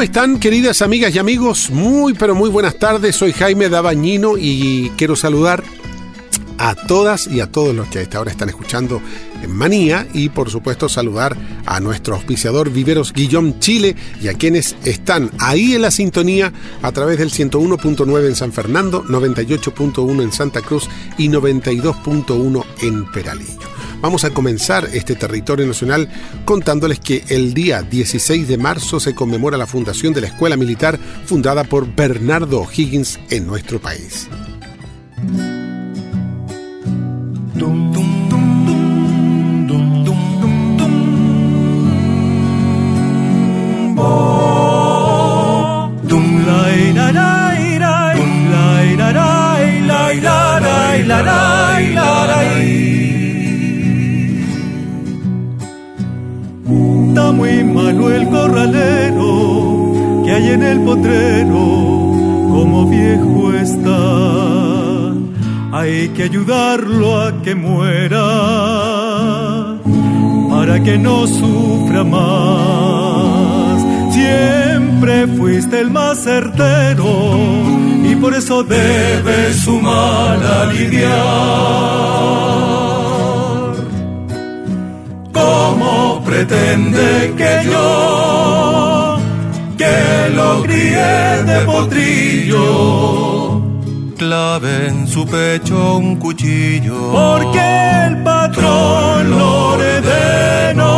¿Cómo están queridas amigas y amigos? Muy pero muy buenas tardes, soy Jaime Dabañino y quiero saludar a todas y a todos los que a esta hora están escuchando en Manía y por supuesto saludar a nuestro auspiciador Viveros Guillón Chile y a quienes están ahí en la sintonía a través del 101.9 en San Fernando, 98.1 en Santa Cruz y 92.1 en Peralillo. Vamos a comenzar este territorio nacional contándoles que el día 16 de marzo se conmemora la fundación de la Escuela Militar fundada por Bernardo Higgins en nuestro país. Que hay en el potrero, como viejo está hay que ayudarlo a que muera para que no sufra más. Siempre fuiste el más certero y por eso debe su mal aliviar. ¿Cómo pretende que yo, que lo críe de potrillo, clave en su pecho un cuchillo. Porque el patrón lo ordenó.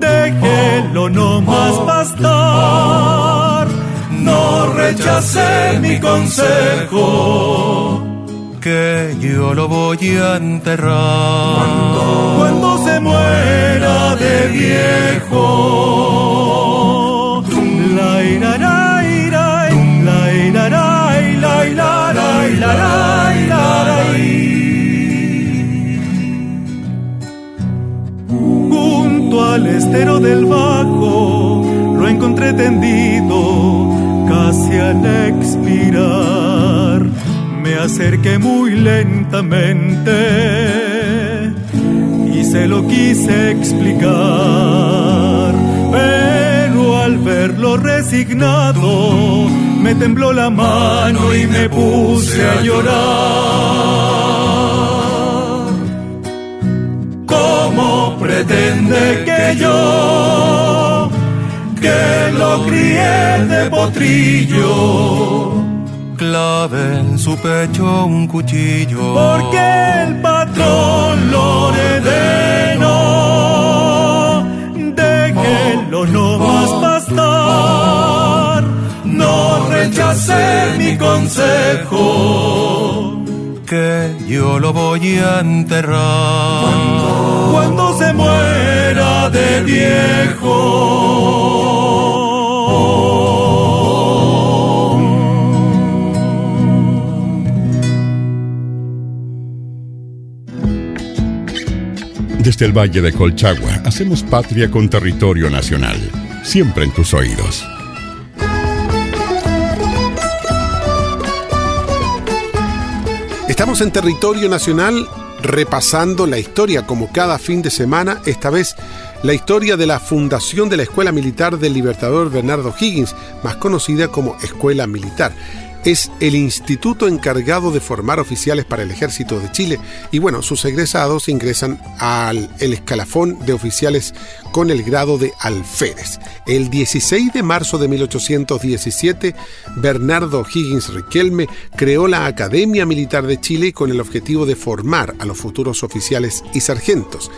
Déjelo no más pastar. No rechace mi consejo. Que yo lo voy a enterrar. Cuando, se muera de viejo. La irará. Junto al estero del bajo lo encontré tendido casi al expirar. Acerqué muy lentamente y se lo quise explicar. Pero al verlo resignado, me tembló la mano y me puse a llorar. ¿Cómo pretende que yo, que lo crié de potrillo, clave en su pecho un cuchillo? Porque el patrón lo ordenó, déjenlo no más pastar no rechace mi consejo. Que yo lo voy a enterrar. Cuando, se muera de viejo. Desde el Valle de Colchagua hacemos patria con territorio nacional, siempre en tus oídos. Estamos en territorio nacional repasando la historia como cada fin de semana, esta vez la historia de la fundación de la Escuela Militar del Libertador Bernardo Higgins, más conocida como Escuela Militar. Es el instituto encargado de formar oficiales para el ejército de Chile y bueno, sus egresados ingresan al escalafón de oficiales con el grado de alférez. El 16 de marzo de 1817, Bernardo Higgins Riquelme creó la Academia Militar de Chile con el objetivo de formar a los futuros oficiales y sargentos.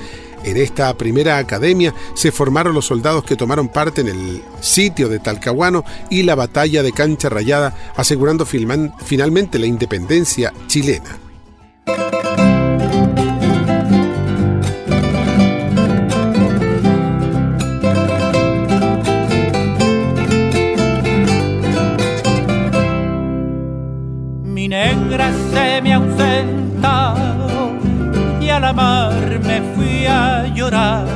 En esta primera academia se formaron los soldados que tomaron parte en el sitio de Talcahuano y la batalla de Cancha Rayada, asegurando finalmente la independencia chilena. Mi negra se me ausenta y al amarme a llorar.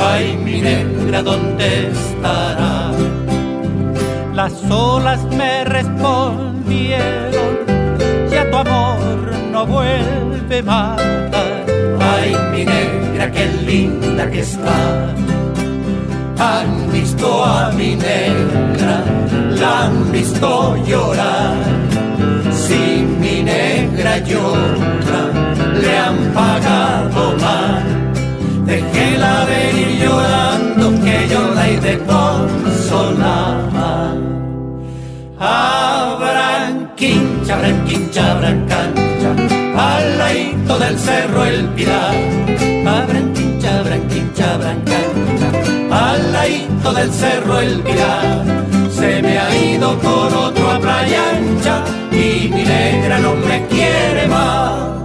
Ay, mi negra, ¿dónde estará? Las olas me respondieron, ya tu amor no vuelve más. Ay, mi negra, qué linda que está. Han visto a mi negra, la han visto llorar. Si mi negra llora, le han pagado mal. Déjela venir llorando que yo la he de consolar. Abran quincha, abran quincha, abran cancha, al ladito del cerro el pilar. Abran quincha, abran quincha, abran cancha, al ladito del cerro el pilar. Se me ha ido con otro a playa ancha y mi negra no me quiere más.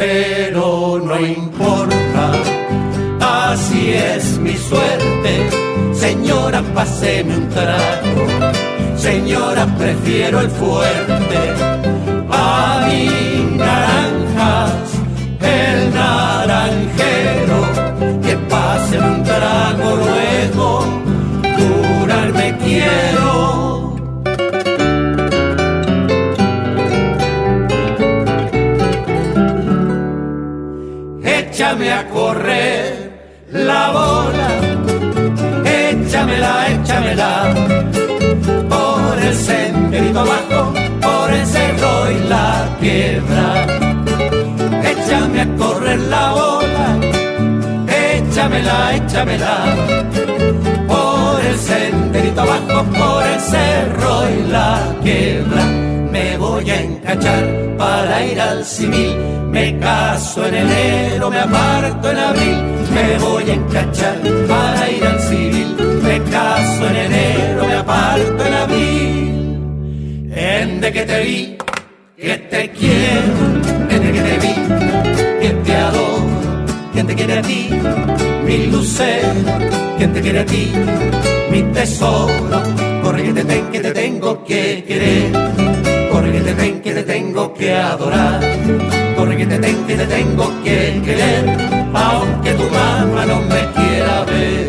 Pero no importa, así es mi suerte. Señora, páseme un trago. Señora, prefiero el fuerte civil. Me caso en enero, me aparto en abril. Me voy a encachar para ir al civil. Me caso en enero, me aparto en abril. En de que te vi, que te quiero, desde que te vi, que te adoro. ¿Quién te quiere a ti? Mi lucero, ¿quién te quiere a ti? Mi tesoro, corre que te ten, que te tengo que querer. Corre que que te tengo que adorar. Corre que te ten, que te tengo que querer. Aunque tu mamá no me quiera ver.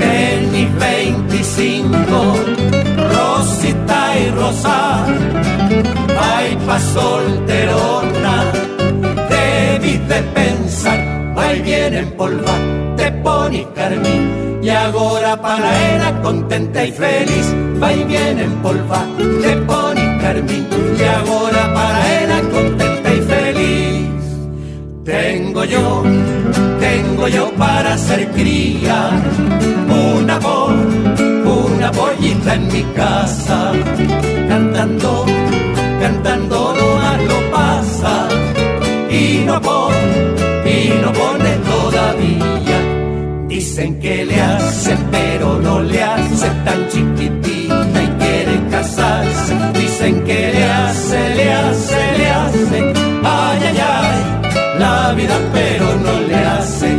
En mis 25, Rosita y Rosa, ay pa' solterona, debí de pensar, y viene en polva, te pones carmín, y ahora para contenta y feliz, va y viene en polva, te pones carmín, y ahora para contenta y feliz. Tengo yo, tengo yo para ser cría, una voz, una pollita en mi casa, cantando, cantando no lo pasa, y no pone, y no pone todavía. Dicen que le hacen, pero no le hace tan chiquitita y Dicen que le hace, le hace, le hace, ay, ay, ay, la vida, pero no le hace.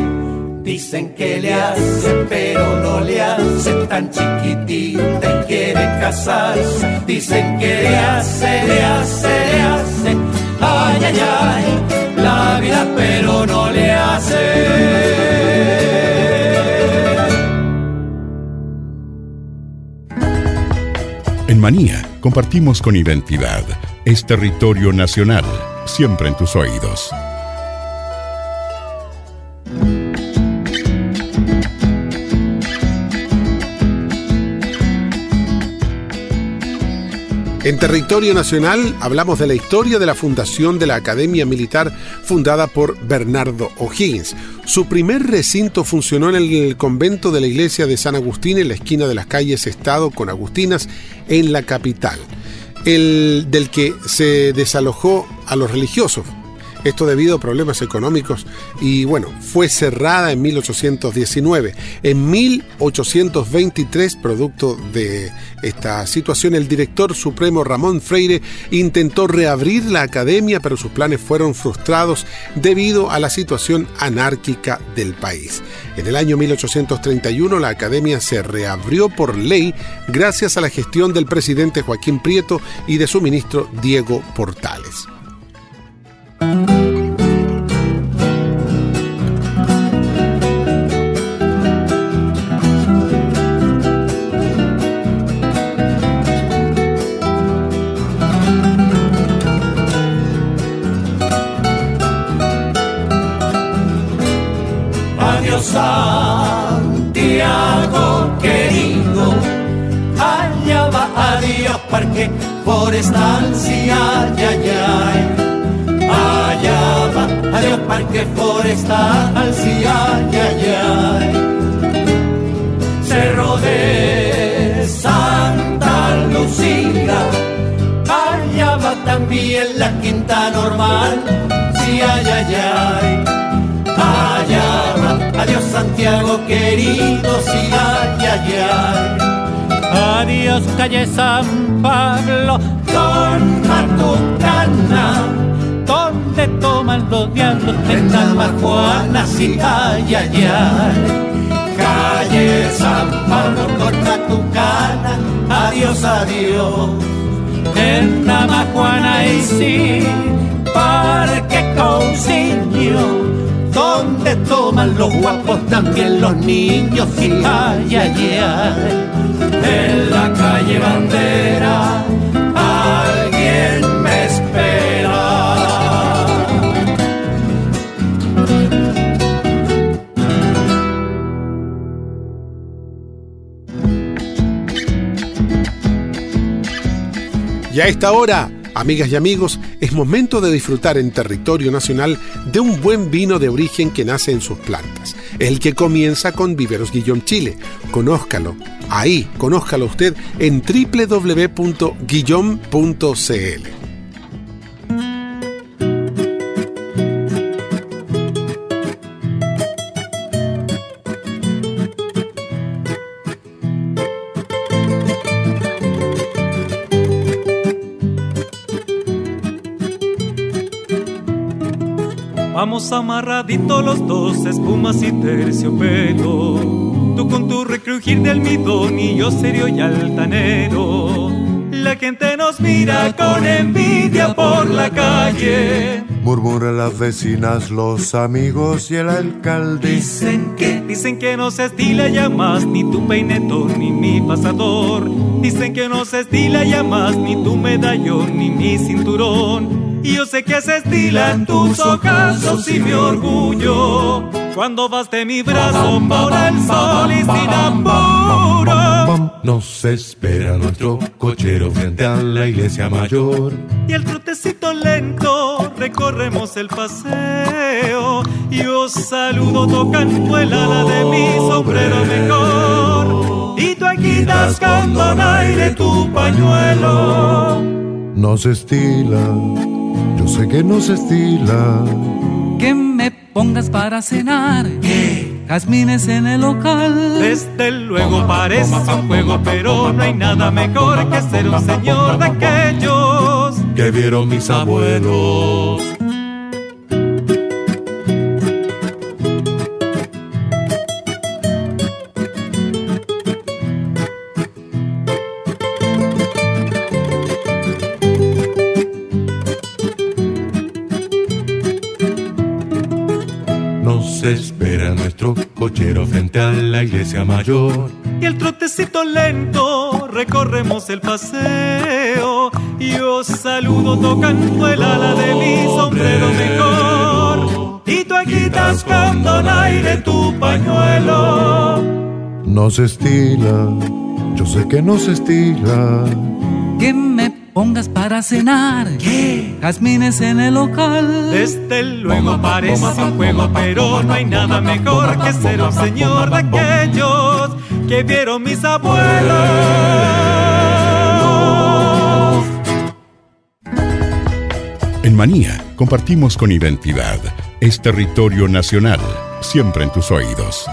Dicen que le hace, pero no le hace tan chiquitita y quiere casarse. Dicen que le hace, le hace, le hace, ay, ay, ay, la vida, pero no le hace. Compartimos con identidad. Es territorio nacional, siempre en tus oídos. En territorio nacional hablamos de la historia de la fundación de la Academia Militar fundada por Bernardo O'Higgins. Su primer recinto funcionó en el convento de la iglesia de San Agustín en la esquina de las calles Estado con Agustinas en la capital, el del que se desalojó a los religiosos. Esto debido a problemas económicos y bueno, fue cerrada en 1819. En 1823, producto de esta situación, el director supremo Ramón Freire intentó reabrir la academia, pero sus planes fueron frustrados debido a la situación anárquica del país. En el año 1831 la academia se reabrió por ley gracias a la gestión del presidente Joaquín Prieto y de su ministro Diego Portales. Forestal, ay, ay, ay. Cerro de Santa Lucía, allá va también la quinta normal, sí, ay, ay, ay. Allá va, adiós Santiago querido, sí, ay, ay, ay. Adiós calle San Pablo, Con Matucana, donde toman los diablos en Juana, ay, ay, ay. Calle San Pablo con Matucana, adiós, adiós. En Namajuana y sí, Parque Cousiño, Donde toman los guapos también los niños, ay, ay, ay. En la calle Bandera, Y a esta hora, amigas y amigos, es momento de disfrutar en territorio nacional de un buen vino de origen que nace en sus plantas. El que comienza con Viveros Guillón Chile. Conózcalo. Ahí, conózcalo usted en www.guillón.cl. Vamos amarraditos los dos, espumas y terciopelo. Tú con tu recrujir de almidón y yo serio y altanero. La gente nos mira con envidia por la calle. Murmuran las vecinas, los amigos y el alcalde. Dicen que, dicen que no se estila ya más ni tu peinetón ni mi pasador. Dicen que no se estila ya más ni tu medallón ni mi cinturón. Y yo sé que se estilan tus ojazos y mi orgullo. Cuando vas de mi brazo por el sol y sin apuro. Nos espera nuestro cochero frente a la iglesia mayor. Y el trotecito lento recorremos el paseo. Y os saludo tocando el ala de mi sombrero mejor. Y tú aquí con donaire tu pañuelo. Nos estila, yo sé que nos estila. que me pongas para cenar. Jazmines en el local. Desde luego parece un juego, pero no hay nada mejor que ser un señor de aquellos. Que vieron mis abuelos. Espera nuestro cochero frente a la iglesia mayor. Y el trotecito lento recorremos el paseo. Y os saludo tocando el ala de mi sombrero mejor. Y tú aquí estás con donaire tu pañuelo. Nos estila, yo sé que nos estila. Que me pongas para cenar. Jazmines en el local. Desde luego parece un juego, pero no hay nada mejor que ser un señor de aquellos que vieron mis abuelos. En Manía compartimos con identidad. Es territorio nacional, siempre en tus oídos.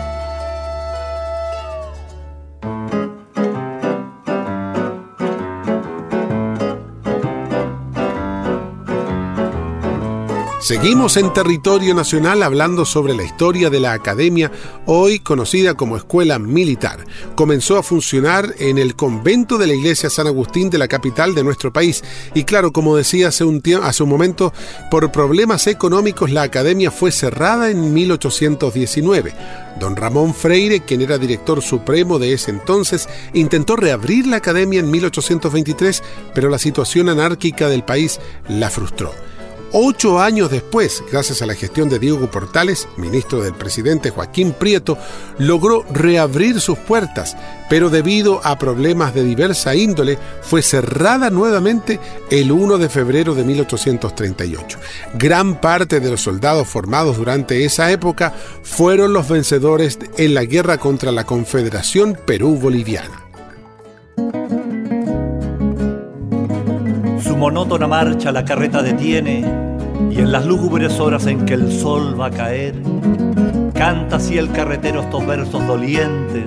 Seguimos en territorio nacional hablando sobre la historia de la academia, hoy conocida como Escuela Militar. Comenzó a funcionar en el convento de la iglesia San Agustín de la capital de nuestro país. Y claro, como decía hace un, hace un momento, por problemas económicos la academia fue cerrada en 1819. Don Ramón Freire, quien era director supremo de ese entonces, intentó reabrir la academia en 1823, pero la situación anárquica del país la frustró. Ocho años después, gracias a la gestión de Diego Portales, ministro del presidente Joaquín Prieto, logró reabrir sus puertas, pero debido a problemas de diversa índole, fue cerrada nuevamente el 1 de febrero de 1838. Gran parte de los soldados formados durante esa época fueron los vencedores en la guerra contra la Confederación Perú-Boliviana. Monótona marcha la carreta detiene y en las lúgubres horas en que el sol va a caer, canta así el carretero estos versos dolientes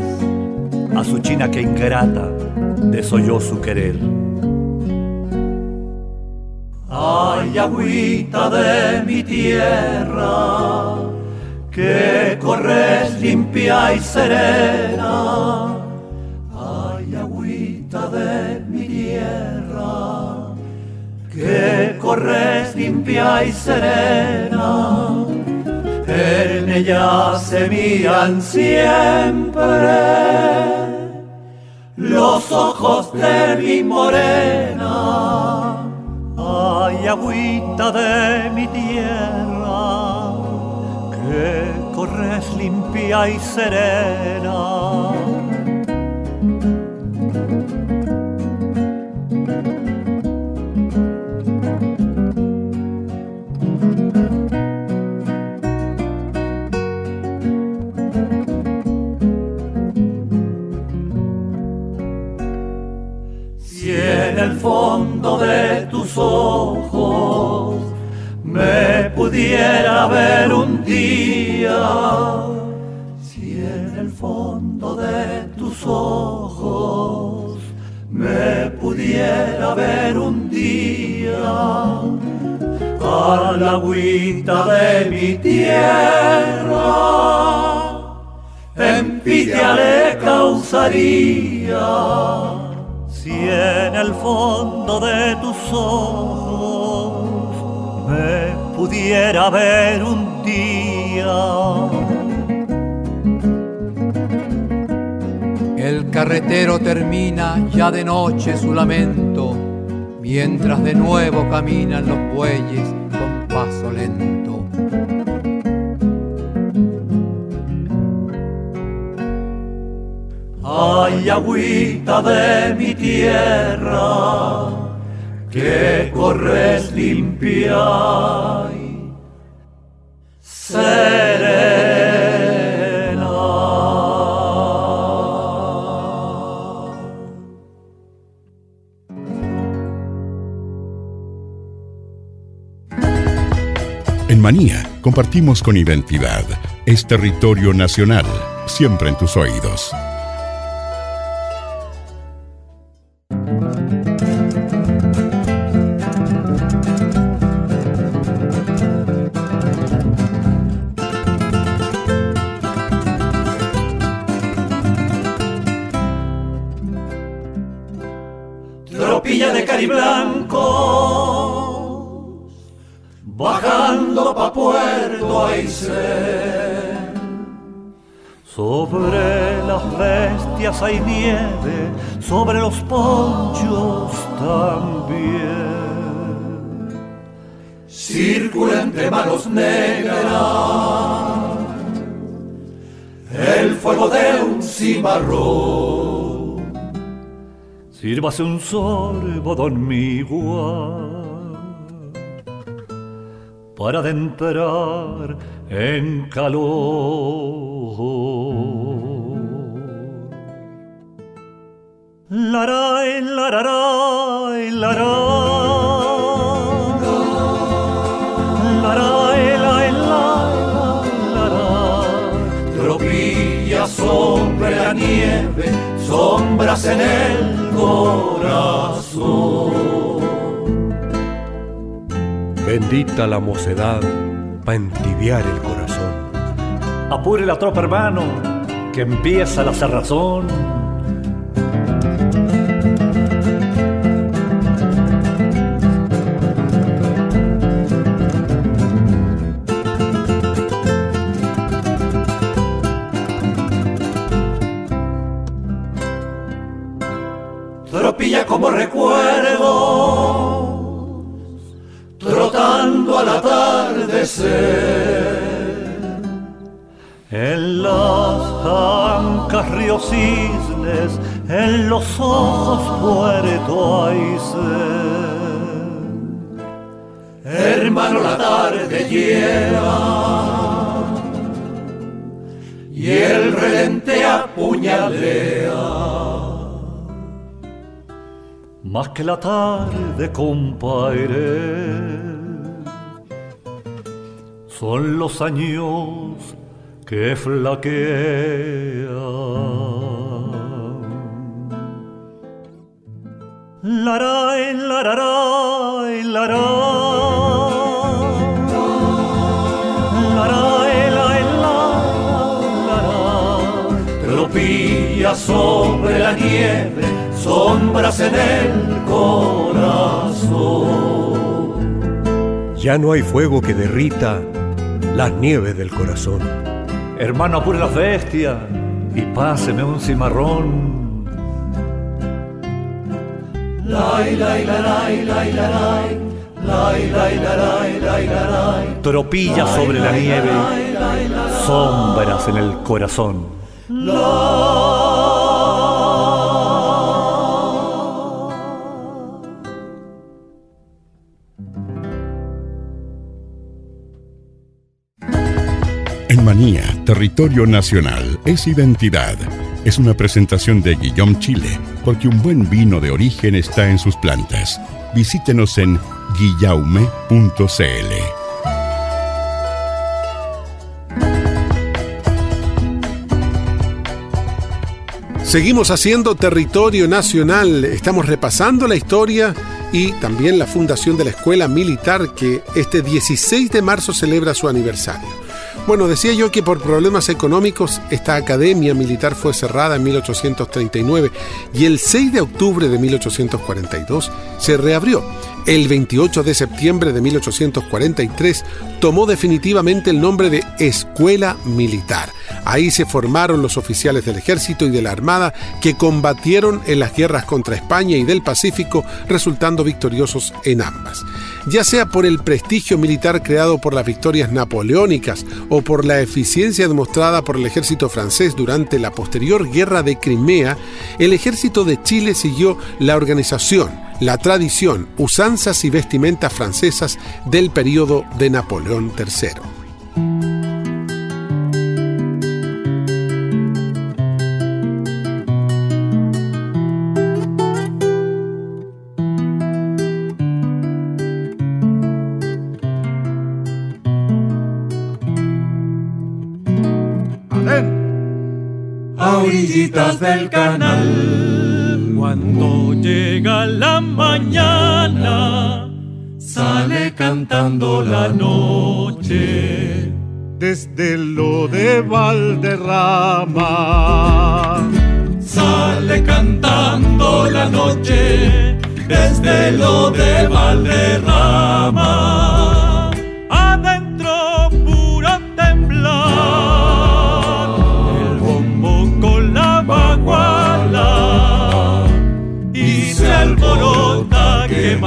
a su china que ingrata desoyó su querer. Ay, agüita de mi tierra, que corres limpia y serena. Que corres limpia y serena. En ella se miran siempre los ojos de mi morena. Ay, agüita de mi tierra, que corres limpia y serena. Fondo de tus ojos me pudiera ver un día. Si en el fondo de tus ojos me pudiera ver un día a la agüita de mi tierra, envidia le causaría en el fondo de tus ojos me pudiera ver un día. El carretero termina ya de noche su lamento, mientras de nuevo caminan los bueyes con paso lento. Ay, agüita de mi tierra, que corres limpia y serena. En Manía compartimos con identidad. Es territorio nacional, siempre en tus oídos. Círculo entre manos negras, el fuego de un cimarrón. Sírvase un sorbo, don Miguel para adentrar en calor. Laray, lararay, laray. En el corazón. Bendita la mocedad para entibiar el corazón. Apure la tropa, hermano, que empieza la cerrazón. Como recuerdo trotando al atardecer. En las ancas río cisnes, en los ojos puerto Hermano, la tarde lleva y el relente apuñalea. Más que la tarde, compadre, son los años que flaquea. Laray, lararay, laray. lluvia sobre la nieve, sombras en el corazón. Ya no hay fuego que derrita las nieves del corazón. Hermano, apure las bestias y páseme un cimarrón. Tropilla sobre la nieve, sombras en el corazón. Territorio nacional, es identidad. Es una presentación de Guillaume Chile, porque un buen vino de origen está en sus plantas. Visítenos en guillaume.cl. Seguimos haciendo territorio nacional, estamos repasando la historia y también la fundación de la Escuela Militar que este 16 de marzo celebra su aniversario. Bueno, decía yo que por problemas económicos esta academia militar fue cerrada en 1839 y el 6 de octubre de 1842 se reabrió. El 28 de septiembre de 1843 tomó definitivamente el nombre de Escuela Militar. Ahí se formaron los oficiales del ejército y de la armada que combatieron en las guerras contra España y del Pacífico, resultando victoriosos en ambas. Ya sea por el prestigio militar creado por las victorias napoleónicas o por la eficiencia demostrada por el ejército francés durante la posterior guerra de Crimea, el ejército de Chile siguió la organización, la tradición, usanzas y vestimentas francesas del periodo de Napoleón III. del canal. Cuando llega la mañana, sale cantando la noche. Desde lo de Valderrama. Sale cantando la noche desde lo de Valderrama.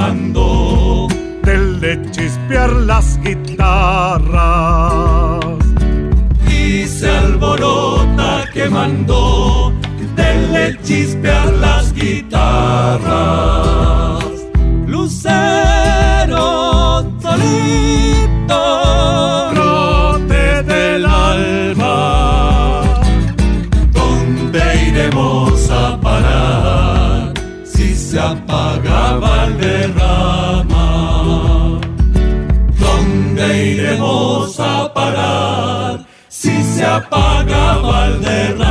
Quemando. Del de chispear las guitarras. y se alborota quemando de chispear las guitarras. Valderrama?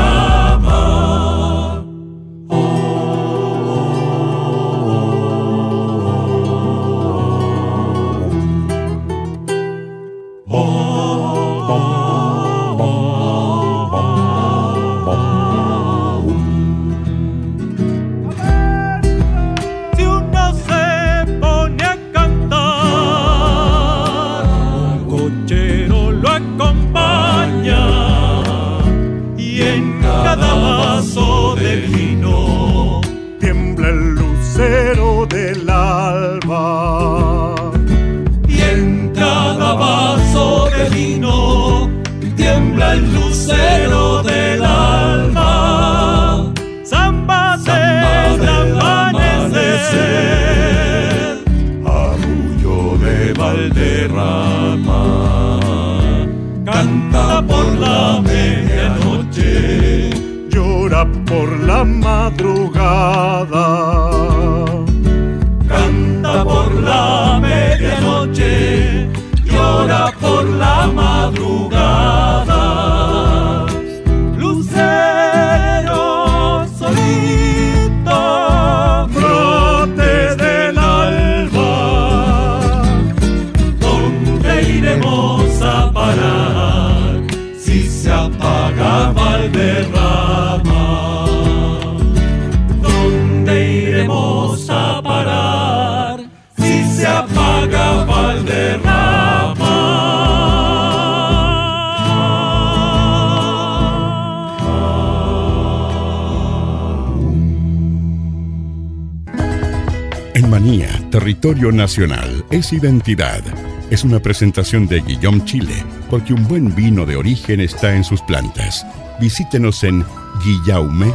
Territorio nacional, es identidad. Es una presentación de Guillaume Chile, porque un buen vino de origen está en sus plantas. Visítenos en guillaume.cl.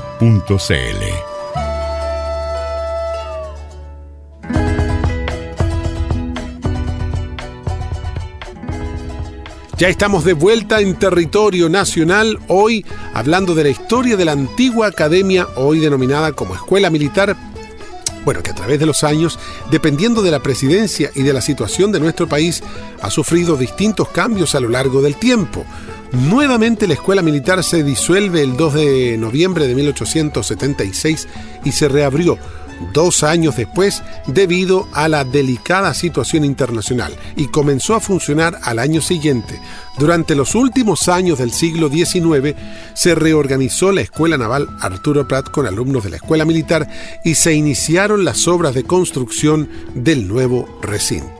Ya estamos de vuelta en territorio nacional, hoy hablando de la historia de la antigua academia, hoy denominada como Escuela Militar, bueno, que a través de los años, dependiendo de la presidencia y de la situación de nuestro país, ha sufrido distintos cambios a lo largo del tiempo. Nuevamente la escuela militar se disuelve el 2 de noviembre de 1876 y se reabrió dos años después debido a la delicada situación internacional y comenzó a funcionar al año siguiente. Durante los últimos años del siglo XIX se reorganizó la Escuela Naval Arturo Prat con alumnos de la Escuela Militar y se iniciaron las obras de construcción del nuevo recinto.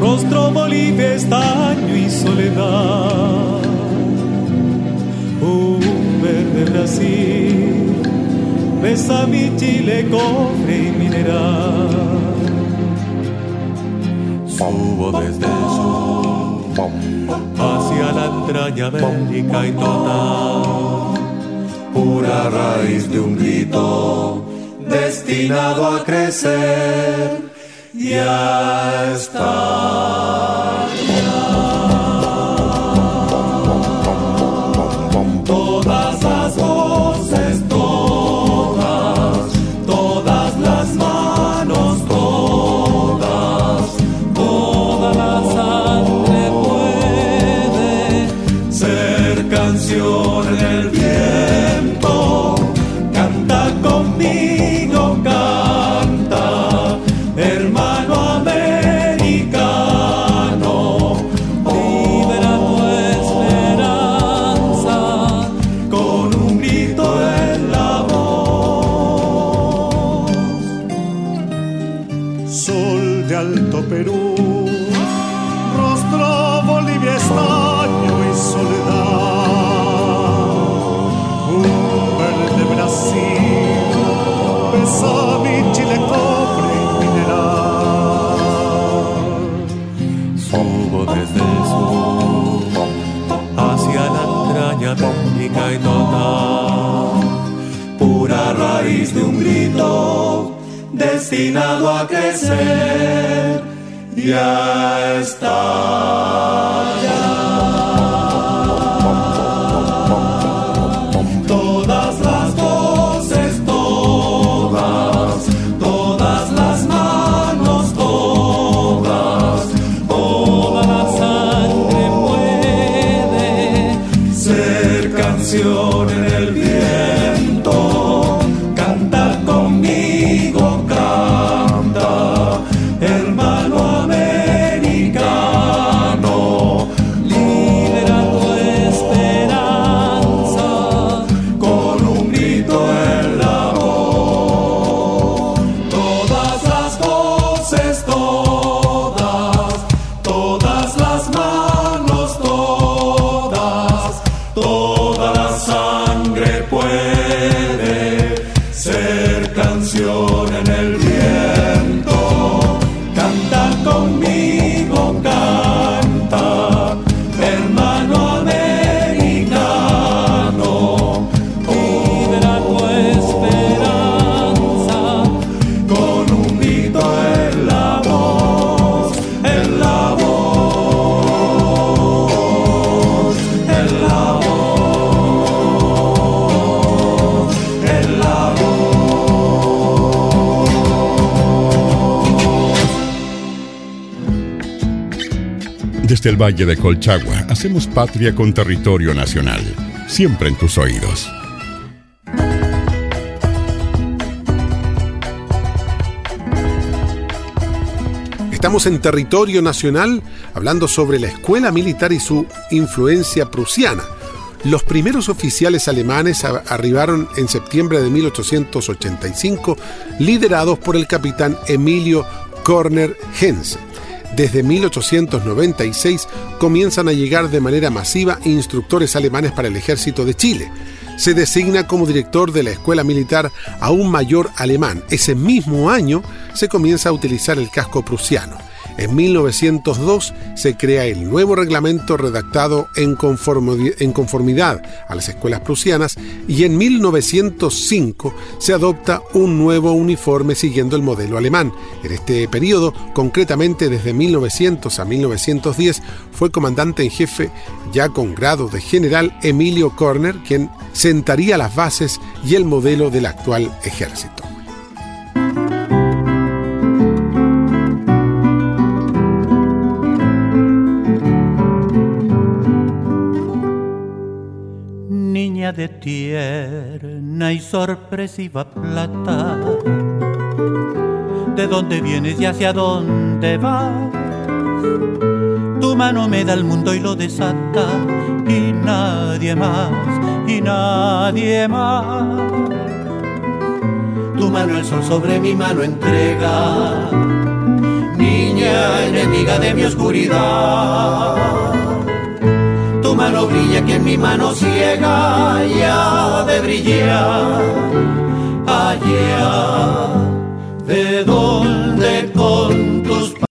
rostro Bolivia, estaño y soledad. Un verde Brasil, besa mi Chile, cobre y mineral. Subo desde el sur hacia la entraña América y total, pura raíz de un grito destinado a crecer y a canción en el viento. El Valle de Colchagua hacemos patria con territorio nacional, siempre en tus oídos. Estamos en territorio nacional hablando sobre la escuela militar y su influencia prusiana. Los primeros oficiales alemanes arribaron en septiembre de 1885, liderados por el capitán Emilio Korner Hens. Desde 1896 comienzan a llegar de manera masiva instructores alemanes para el ejército de Chile. Se designa como director de la escuela militar a un mayor alemán. Ese mismo año se comienza a utilizar el casco prusiano. En 1902 se crea el nuevo reglamento redactado en, conformi- en conformidad a las escuelas prusianas y en 1905 se adopta un nuevo uniforme siguiendo el modelo alemán. En este periodo, concretamente desde 1900 a 1910, fue comandante en jefe ya con grado de general Emilio Korner, quien sentaría las bases y el modelo del actual ejército. De tierna y sorpresiva plata, ¿de dónde vienes y hacia dónde vas? Tu mano me da el mundo y lo desata, y nadie más, y nadie más. Tu mano el sol sobre mi mano entrega, niña enemiga de mi oscuridad. Mano brilla que en mi mano ciega ya de brillar. Allá de donde con